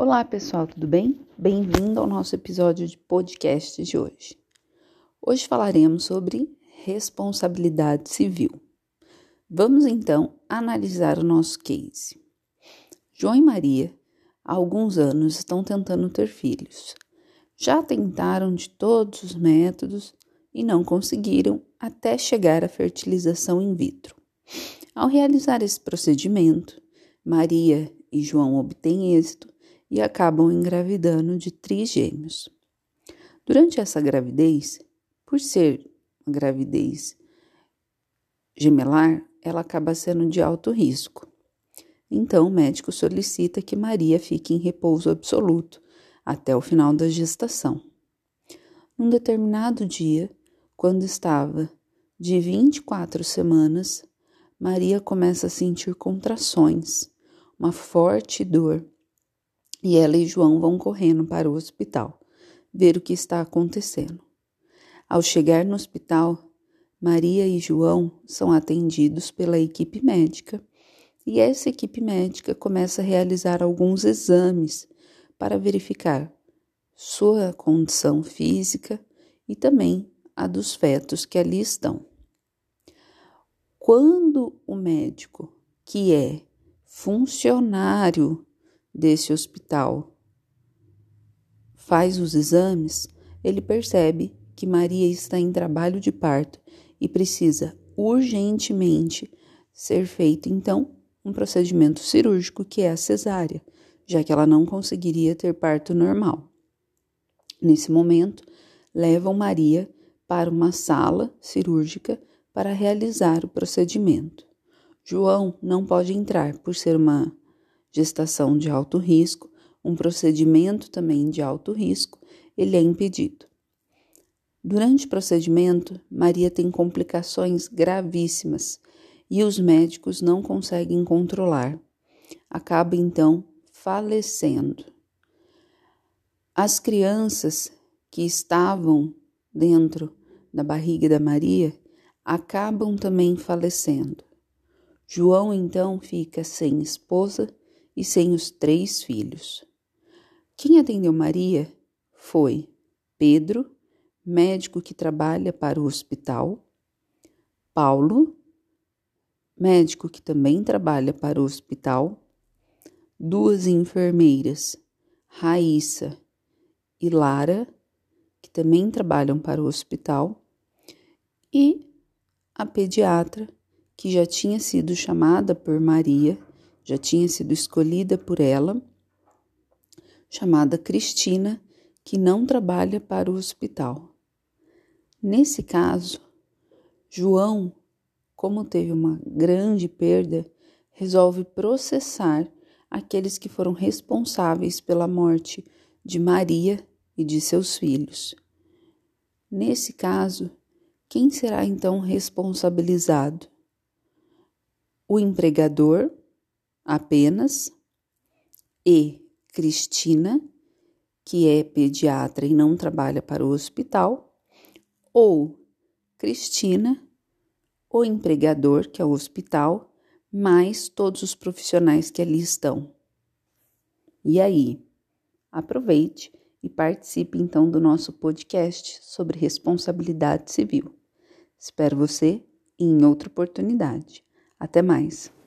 Olá pessoal, tudo bem? Bem-vindo ao nosso episódio de podcast de hoje. Hoje falaremos sobre responsabilidade civil. Vamos então analisar o nosso case. João e Maria, há alguns anos, estão tentando ter filhos. Já tentaram de todos os métodos e não conseguiram até chegar à fertilização in vitro. Ao realizar esse procedimento, Maria e João obtêm êxito e acabam engravidando de trigêmeos. Durante essa gravidez, por ser uma gravidez gemelar, ela acaba sendo de alto risco. Então, o médico solicita que Maria fique em repouso absoluto até o final da gestação. Num determinado dia, quando estava de 24 semanas, Maria começa a sentir contrações, uma forte dor e ela e João vão correndo para o hospital ver o que está acontecendo. Ao chegar no hospital, Maria e João são atendidos pela equipe médica e essa equipe médica começa a realizar alguns exames para verificar sua condição física e também a dos fetos que ali estão. Quando o médico, que é funcionário desse hospital faz os exames, ele percebe que Maria está em trabalho de parto e precisa urgentemente ser feito então um procedimento cirúrgico que é a cesárea, já que ela não conseguiria ter parto normal. Nesse momento, levam Maria para uma sala cirúrgica para realizar o procedimento. João não pode entrar por ser uma gestação de alto risco, um procedimento também de alto risco, ele é impedido. Durante o procedimento, Maria tem complicações gravíssimas e os médicos não conseguem controlar. Acaba então falecendo. As crianças que estavam dentro da barriga da Maria acabam também falecendo. João então fica sem esposa e sem os três filhos. Quem atendeu Maria foi Pedro, médico que trabalha para o hospital, Paulo, médico que também trabalha para o hospital, duas enfermeiras, Raíssa e Lara, que também trabalham para o hospital, e a pediatra, que já tinha sido chamada por Maria já tinha sido escolhida por ela, chamada Cristina, que não trabalha para o hospital. Nesse caso, João, como teve uma grande perda, resolve processar aqueles que foram responsáveis pela morte de Maria e de seus filhos. Nesse caso, quem será então responsabilizado? O empregador, apenas, e Cristina, que é pediatra e não trabalha para o hospital, ou Cristina, o empregador, que é o hospital, mais todos os profissionais que ali estão. E aí, aproveite e participe então do nosso podcast sobre responsabilidade civil. Espero você em outra oportunidade. Até mais!